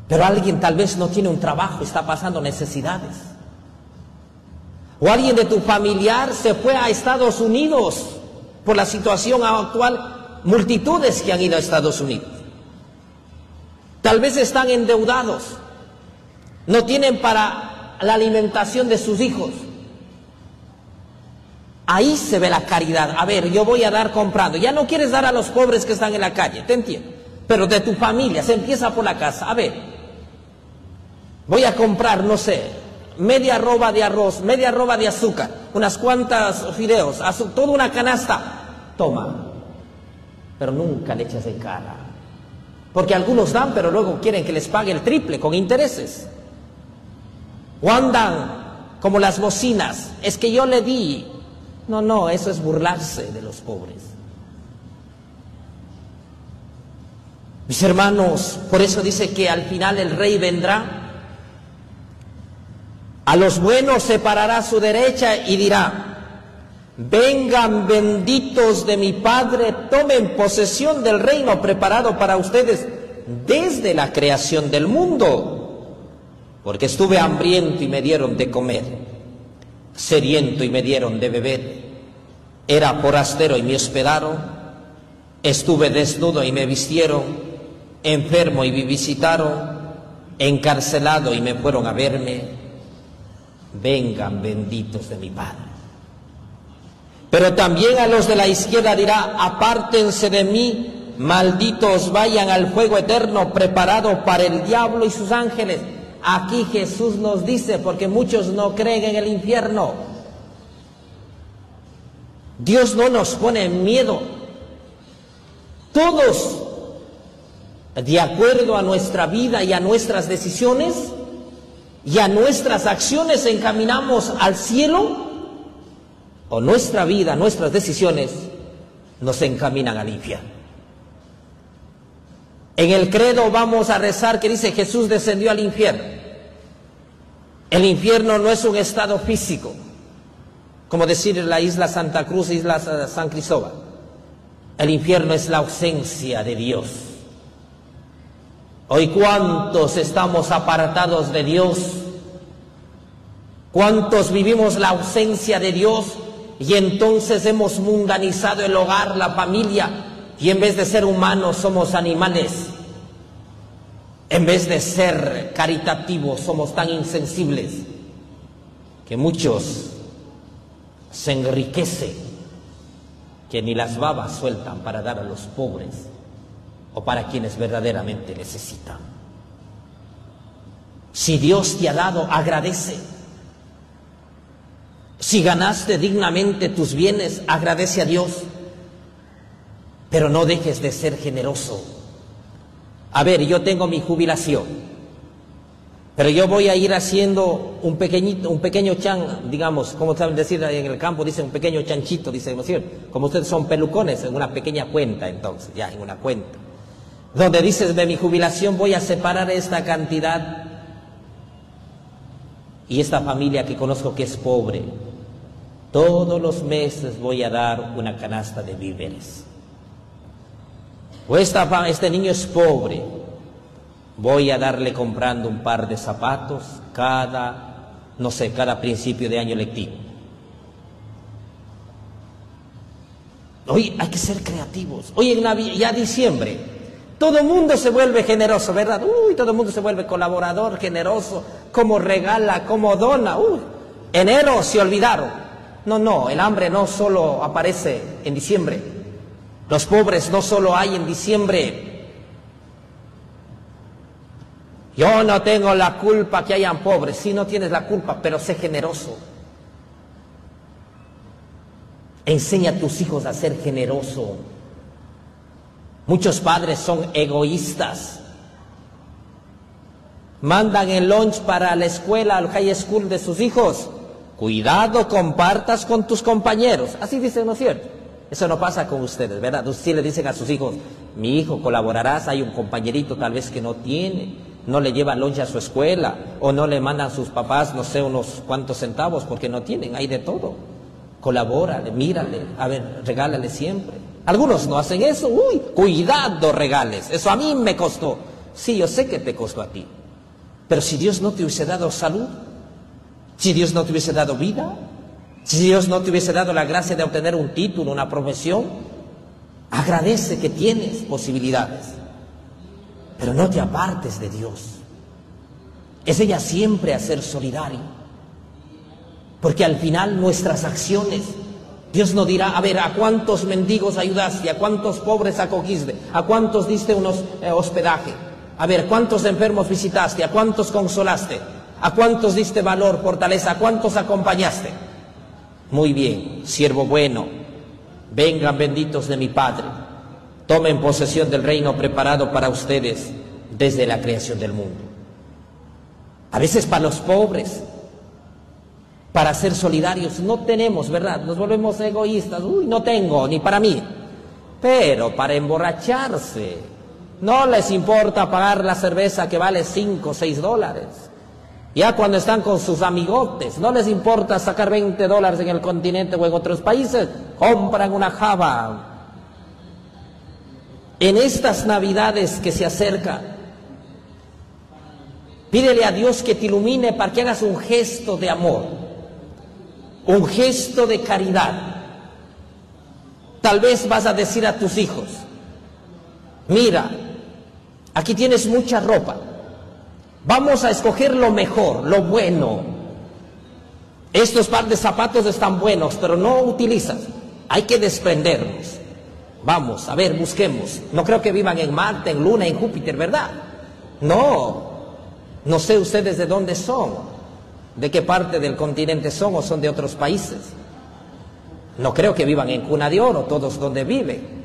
Pero alguien tal vez no tiene un trabajo, está pasando necesidades. O alguien de tu familiar se fue a Estados Unidos por la situación actual, multitudes que han ido a Estados Unidos. Tal vez están endeudados, no tienen para la alimentación de sus hijos. Ahí se ve la caridad. A ver, yo voy a dar comprando. Ya no quieres dar a los pobres que están en la calle, te entiendo. Pero de tu familia, se empieza por la casa. A ver, Voy a comprar, no sé, media arroba de arroz, media arroba de azúcar, unas cuantas fideos, toda una canasta. Toma. Pero nunca le echas en cara. Porque algunos dan, pero luego quieren que les pague el triple con intereses. O andan como las bocinas. Es que yo le di. No, no, eso es burlarse de los pobres. Mis hermanos, por eso dice que al final el rey vendrá. A los buenos separará su derecha y dirá, vengan benditos de mi Padre, tomen posesión del reino preparado para ustedes desde la creación del mundo. Porque estuve hambriento y me dieron de comer, sediento y me dieron de beber, era forastero y me hospedaron, estuve desnudo y me vistieron enfermo y me visitaron, encarcelado y me fueron a verme, vengan benditos de mi Padre. Pero también a los de la izquierda dirá, apártense de mí, malditos vayan al fuego eterno preparado para el diablo y sus ángeles. Aquí Jesús nos dice, porque muchos no creen en el infierno. Dios no nos pone miedo. Todos de acuerdo a nuestra vida y a nuestras decisiones y a nuestras acciones encaminamos al cielo o nuestra vida, nuestras decisiones nos encaminan al infierno. En el credo vamos a rezar que dice Jesús descendió al infierno. El infierno no es un estado físico, como decir la isla Santa Cruz, isla San Cristóbal. El infierno es la ausencia de Dios. Hoy cuántos estamos apartados de Dios, cuántos vivimos la ausencia de Dios y entonces hemos mundanizado el hogar, la familia, y en vez de ser humanos somos animales. En vez de ser caritativos somos tan insensibles que muchos se enriquecen que ni las babas sueltan para dar a los pobres o para quienes verdaderamente necesitan. Si Dios te ha dado, agradece. Si ganaste dignamente tus bienes, agradece a Dios. Pero no dejes de ser generoso. A ver, yo tengo mi jubilación, pero yo voy a ir haciendo un pequeñito, un pequeño chan, digamos, como saben decir en el campo, dicen un pequeño chanchito, dicen, ¿no? Como ustedes son pelucones, en una pequeña cuenta entonces, ya, en una cuenta donde dices de mi jubilación voy a separar esta cantidad y esta familia que conozco que es pobre, todos los meses voy a dar una canasta de víveres. O esta, este niño es pobre, voy a darle comprando un par de zapatos cada, no sé, cada principio de año lectivo. Hoy hay que ser creativos. Hoy en ya diciembre, todo mundo se vuelve generoso, ¿verdad? Uy, todo mundo se vuelve colaborador, generoso, como regala, como dona. Uy, enero se olvidaron. No, no, el hambre no solo aparece en diciembre. Los pobres no solo hay en diciembre. Yo no tengo la culpa que hayan pobres. Sí, no tienes la culpa, pero sé generoso. Enseña a tus hijos a ser generoso. Muchos padres son egoístas. Mandan el lunch para la escuela, al high school de sus hijos. Cuidado, compartas con tus compañeros. Así dicen, ¿no es cierto? Eso no pasa con ustedes, ¿verdad? Ustedes le dicen a sus hijos, mi hijo, colaborarás, hay un compañerito tal vez que no tiene, no le lleva lunch a su escuela, o no le mandan sus papás, no sé, unos cuantos centavos porque no tienen, hay de todo. Colabórale, mírale, a ver, regálale siempre. Algunos no hacen eso. Uy, cuidado regales. Eso a mí me costó. Sí, yo sé que te costó a ti. Pero si Dios no te hubiese dado salud, si Dios no te hubiese dado vida, si Dios no te hubiese dado la gracia de obtener un título, una profesión, agradece que tienes posibilidades. Pero no te apartes de Dios. Es ella siempre a ser solidario. Porque al final nuestras acciones Dios no dirá, a ver, ¿a cuántos mendigos ayudaste? ¿A cuántos pobres acogiste? ¿A cuántos diste unos eh, hospedaje? A ver, ¿cuántos enfermos visitaste? ¿A cuántos consolaste? ¿A cuántos diste valor, fortaleza? ¿A cuántos acompañaste? Muy bien, siervo bueno, vengan benditos de mi Padre, tomen posesión del reino preparado para ustedes desde la creación del mundo. A veces para los pobres, para ser solidarios. No tenemos, ¿verdad? Nos volvemos egoístas. Uy, no tengo, ni para mí. Pero para emborracharse, No les importa pagar la cerveza que vale 5 o 6 dólares. Ya cuando están con sus amigotes, no les importa sacar 20 dólares en el continente o en otros países, compran una java. En estas navidades que se acercan, pídele a Dios que te ilumine para que hagas un gesto de amor, un gesto de caridad. Tal vez vas a decir a tus hijos, mira, aquí tienes mucha ropa, vamos a escoger lo mejor, lo bueno. Estos par de zapatos están buenos, pero no utilizas, hay que desprendernos. Vamos, a ver, busquemos. No creo que vivan en Marte, en Luna, en Júpiter, ¿verdad? No, no sé ustedes de dónde son, de qué parte del continente son o son de otros países. No creo que vivan en Cuna de Oro, todos donde viven.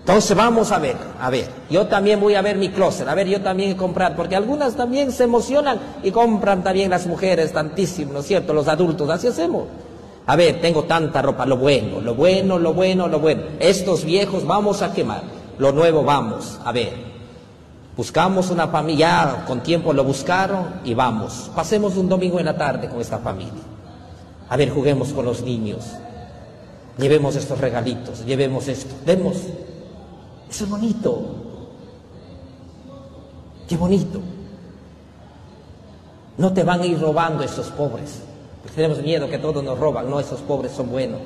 Entonces vamos a ver, a ver, yo también voy a ver mi closet, a ver, yo también comprar, porque algunas también se emocionan y compran también las mujeres tantísimo, ¿no es cierto? Los adultos, así hacemos. A ver, tengo tanta ropa, lo bueno, lo bueno, lo bueno, lo bueno. Estos viejos vamos a quemar, lo nuevo vamos, a ver. Buscamos una familia, con tiempo lo buscaron y vamos. Pasemos un domingo en la tarde con esta familia. A ver, juguemos con los niños. Llevemos estos regalitos, llevemos esto, demos. Eso es bonito. Qué bonito. No te van a ir robando esos pobres. Porque tenemos miedo que todos nos roban. No, esos pobres son buenos.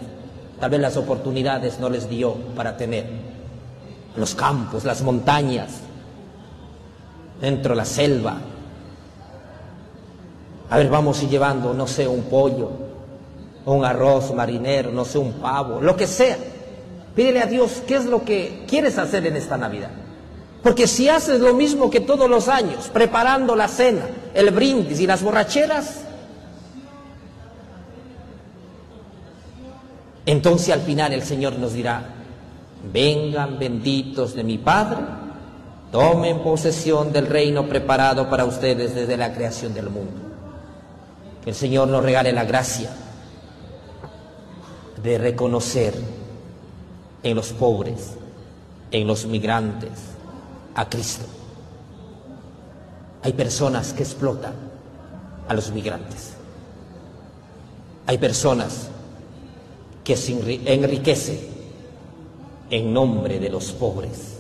Tal vez las oportunidades no les dio para tener. Los campos, las montañas, dentro de la selva. A ver, vamos ir llevando, no sé, un pollo, un arroz marinero, no sé, un pavo, lo que sea. Pídele a Dios qué es lo que quieres hacer en esta Navidad. Porque si haces lo mismo que todos los años, preparando la cena, el brindis y las borracheras, entonces al final el Señor nos dirá, vengan benditos de mi Padre, tomen posesión del reino preparado para ustedes desde la creación del mundo. Que el Señor nos regale la gracia de reconocer en los pobres, en los migrantes, a Cristo. Hay personas que explotan a los migrantes. Hay personas que se enriquecen en nombre de los pobres,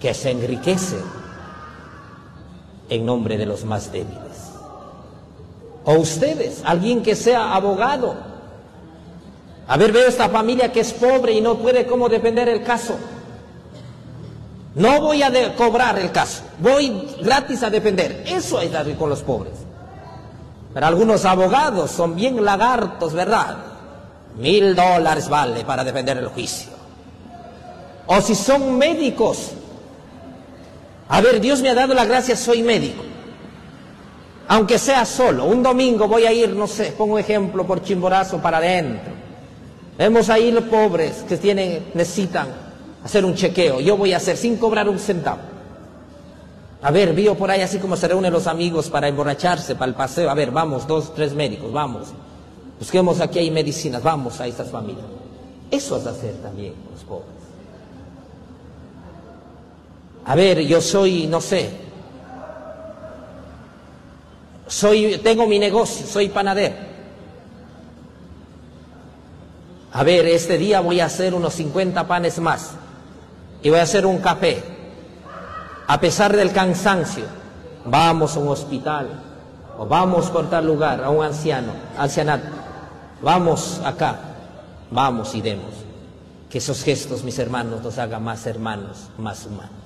que se enriquecen en nombre de los más débiles. O ustedes, alguien que sea abogado, a ver, veo esta familia que es pobre y no puede cómo defender el caso. No voy a cobrar el caso, voy gratis a defender. Eso es dar con los pobres. Pero algunos abogados son bien lagartos, ¿verdad? Mil dólares vale para defender el juicio. O si son médicos. A ver, Dios me ha dado la gracia, soy médico. Aunque sea solo, un domingo voy a ir, no sé, pongo un ejemplo por Chimborazo para adentro Vemos ahí los pobres que tienen, necesitan hacer un chequeo. Yo voy a hacer sin cobrar un centavo. A ver, vio por ahí así como se reúnen los amigos para emborracharse, para el paseo. A ver, vamos, dos, tres médicos, vamos. Busquemos aquí hay medicinas, vamos a estas familias. Eso es hacer también los pobres. A ver, yo soy, no sé, soy, tengo mi negocio, soy panadero. a ver, este día voy a hacer unos 50 panes más y voy a hacer un café. A pesar del cansancio, vamos a un hospital o vamos por tal lugar, a un anciano, ancianato. Vamos acá, vamos y demos. Que esos gestos, mis hermanos, nos hagan más hermanos, más humanos.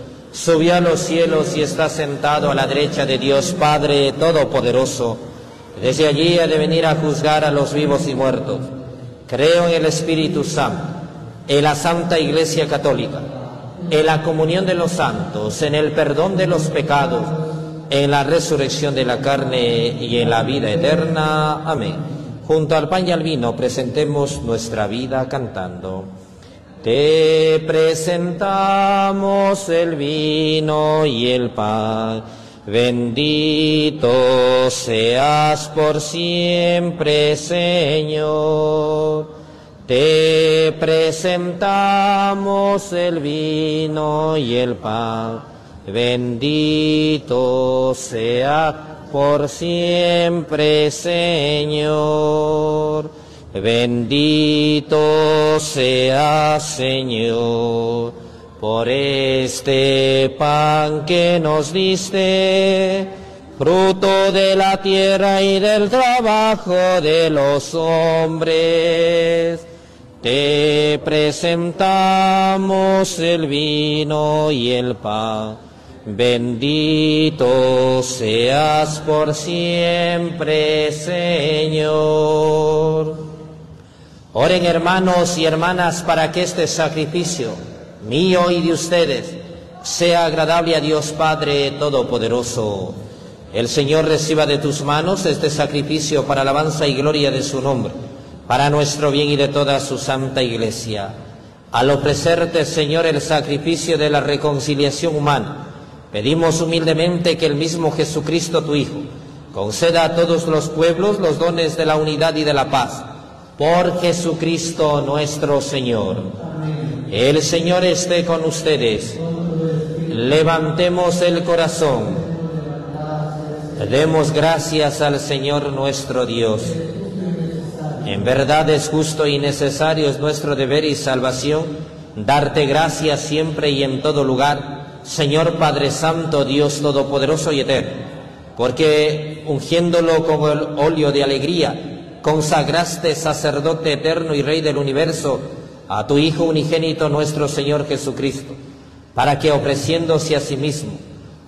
subió a los cielos y está sentado a la derecha de Dios Padre Todopoderoso desde allí ha de venir a juzgar a los vivos y muertos. Creo en el Espíritu Santo, en la Santa Iglesia Católica, en la comunión de los santos, en el perdón de los pecados, en la resurrección de la carne y en la vida eterna. Amén. Junto al pan y al vino presentemos nuestra vida cantando. Te presentamos el vino y el pan. Bendito seas por siempre, Señor. Te presentamos el vino y el pan. Bendito seas por siempre, Señor. Bendito sea Señor por este pan que nos diste, fruto de la tierra y del trabajo de los hombres. Te presentamos el vino y el pan. Bendito seas por siempre, Señor. Oren hermanos y hermanas para que este sacrificio mío y de ustedes sea agradable a Dios Padre Todopoderoso. El Señor reciba de tus manos este sacrificio para alabanza y gloria de su nombre, para nuestro bien y de toda su santa iglesia. Al ofrecerte, Señor, el sacrificio de la reconciliación humana, pedimos humildemente que el mismo Jesucristo, tu Hijo, conceda a todos los pueblos los dones de la unidad y de la paz por Jesucristo nuestro Señor. El Señor esté con ustedes. Levantemos el corazón. Demos gracias al Señor nuestro Dios. En verdad es justo y necesario, es nuestro deber y salvación, darte gracias siempre y en todo lugar, Señor Padre Santo, Dios Todopoderoso y Eterno, porque ungiéndolo como el óleo de alegría, consagraste sacerdote eterno y rey del universo a tu Hijo unigénito nuestro Señor Jesucristo, para que ofreciéndose a sí mismo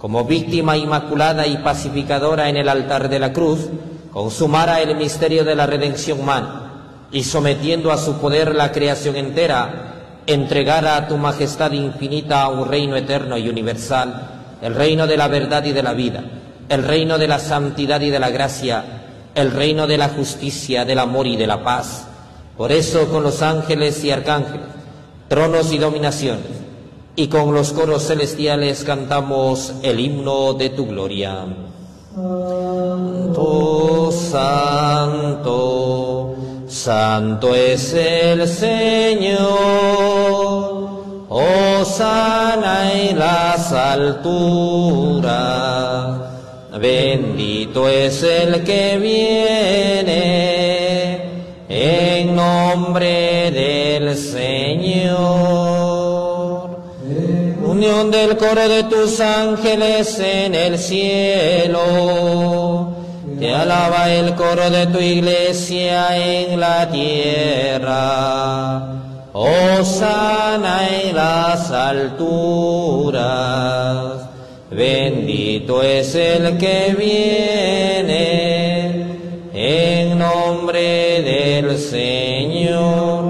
como víctima inmaculada y pacificadora en el altar de la cruz, consumara el misterio de la redención humana y sometiendo a su poder la creación entera, entregara a tu majestad infinita un reino eterno y universal, el reino de la verdad y de la vida, el reino de la santidad y de la gracia, el reino de la justicia, del amor y de la paz. Por eso con los ángeles y arcángeles, tronos y dominaciones, y con los coros celestiales cantamos el himno de tu gloria. Santo, santo, santo es el Señor, oh sana en las alturas Bendito es el que viene en nombre del Señor. Unión del coro de tus ángeles en el cielo. Te alaba el coro de tu iglesia en la tierra. Oh sana en las alturas Bendito es el que viene en nombre del Señor.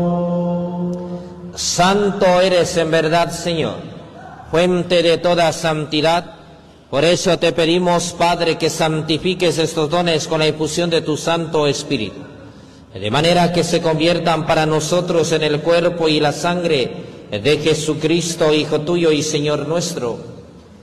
Santo eres en verdad, Señor, fuente de toda santidad. Por eso te pedimos, Padre, que santifiques estos dones con la infusión de tu Santo Espíritu, de manera que se conviertan para nosotros en el cuerpo y la sangre de Jesucristo, Hijo tuyo y Señor nuestro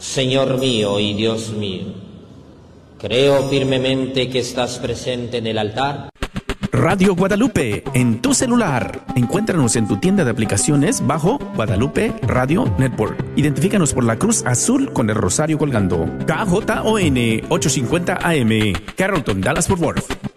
Señor mío y Dios mío, creo firmemente que estás presente en el altar. Radio Guadalupe, en tu celular. Encuéntranos en tu tienda de aplicaciones bajo Guadalupe Radio Network. Identifícanos por la cruz azul con el rosario colgando. KJON 850 AM, Carrollton, Dallas Fort Worth.